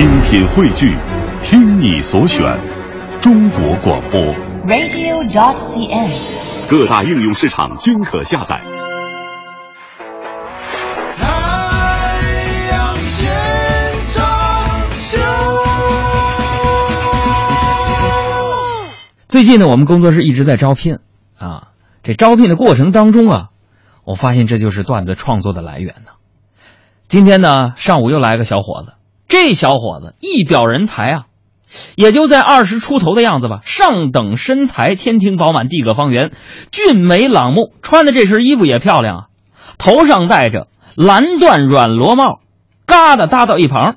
精品汇聚，听你所选，中国广播。radio.dot.cn，。各大应用市场均可下载。太阳现场秀。最近呢，我们工作室一直在招聘啊。这招聘的过程当中啊，我发现这就是段子创作的来源呢。今天呢，上午又来个小伙子，这小伙子一表人才啊，也就在二十出头的样子吧，上等身材，天庭饱满，地阁方圆，俊美朗目，穿的这身衣服也漂亮啊，头上戴着蓝缎软罗帽，嘎的搭到一旁，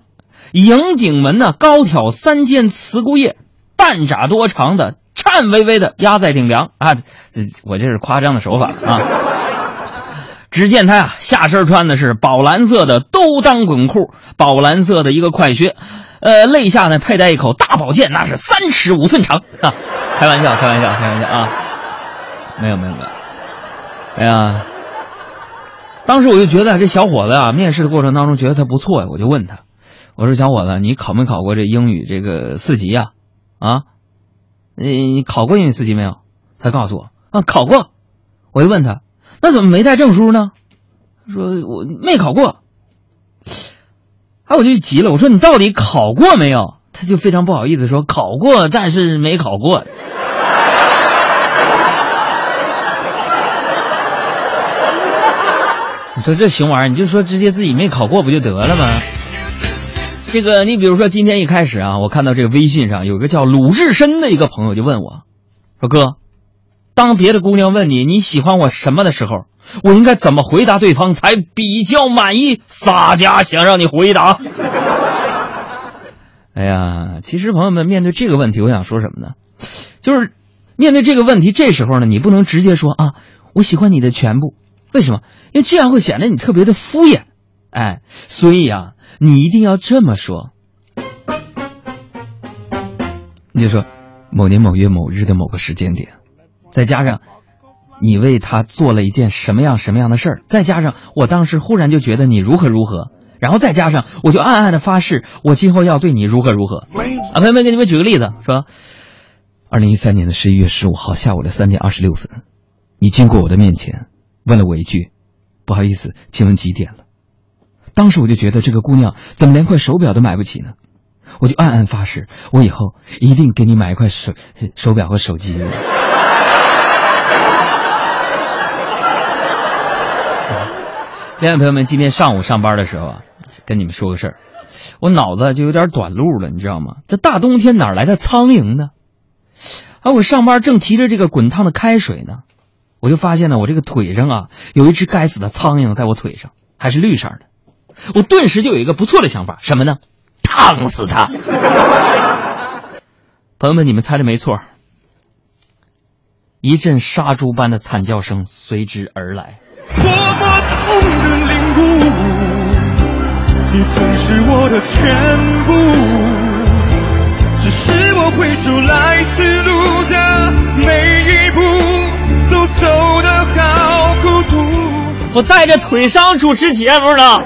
迎顶门呢高挑三尖慈姑叶，半拃多长的。颤巍巍的压在顶梁啊！我这是夸张的手法啊！只见他呀，下身穿的是宝蓝色的兜裆滚裤，宝蓝色的一个快靴，呃，肋下呢佩戴一口大宝剑，那是三尺五寸长啊！开玩笑，开玩笑，开玩笑啊！没有，没有，没有。哎呀，当时我就觉得这小伙子啊，面试的过程当中觉得他不错呀，我就问他，我说小伙子，你考没考过这英语这个四级呀？啊？你考过英语四级没有？他告诉我啊，考过。我就问他，那怎么没带证书呢？说我没考过。哎，我就急了，我说你到底考过没有？他就非常不好意思说考过，但是没考过。你说这熊玩意儿，你就说直接自己没考过不就得了吗？这个，你比如说今天一开始啊，我看到这个微信上有个叫鲁智深的一个朋友就问我，说哥，当别的姑娘问你你喜欢我什么的时候，我应该怎么回答对方才比较满意？洒家想让你回答。哎呀，其实朋友们面对这个问题，我想说什么呢？就是面对这个问题，这时候呢，你不能直接说啊，我喜欢你的全部，为什么？因为这样会显得你特别的敷衍。哎，所以啊。你一定要这么说，你就说某年某月某日的某个时间点，再加上你为他做了一件什么样什么样的事儿，再加上我当时忽然就觉得你如何如何，然后再加上我就暗暗的发誓，我今后要对你如何如何。啊，朋友们，给你们举个例子，说，二零一三年的十一月十五号下午的三点二十六分，你经过我的面前，问了我一句：“不好意思，请问几点了？”当时我就觉得这个姑娘怎么连块手表都买不起呢？我就暗暗发誓，我以后一定给你买一块手手表和手机。亲爱的朋友们，今天上午上班的时候啊，跟你们说个事儿，我脑子就有点短路了，你知道吗？这大冬天哪来的苍蝇呢？而，我上班正提着这个滚烫的开水呢，我就发现呢，我这个腿上啊有一只该死的苍蝇在我腿上，还是绿色的。我顿时就有一个不错的想法，什么呢？烫死他！朋友们，你们猜的没错，一阵杀猪般的惨叫声随之而来。多么痛哭，你曾是我的全部，只是我回首来时路的每一步，都走得好孤独。我带着腿伤主持节目呢。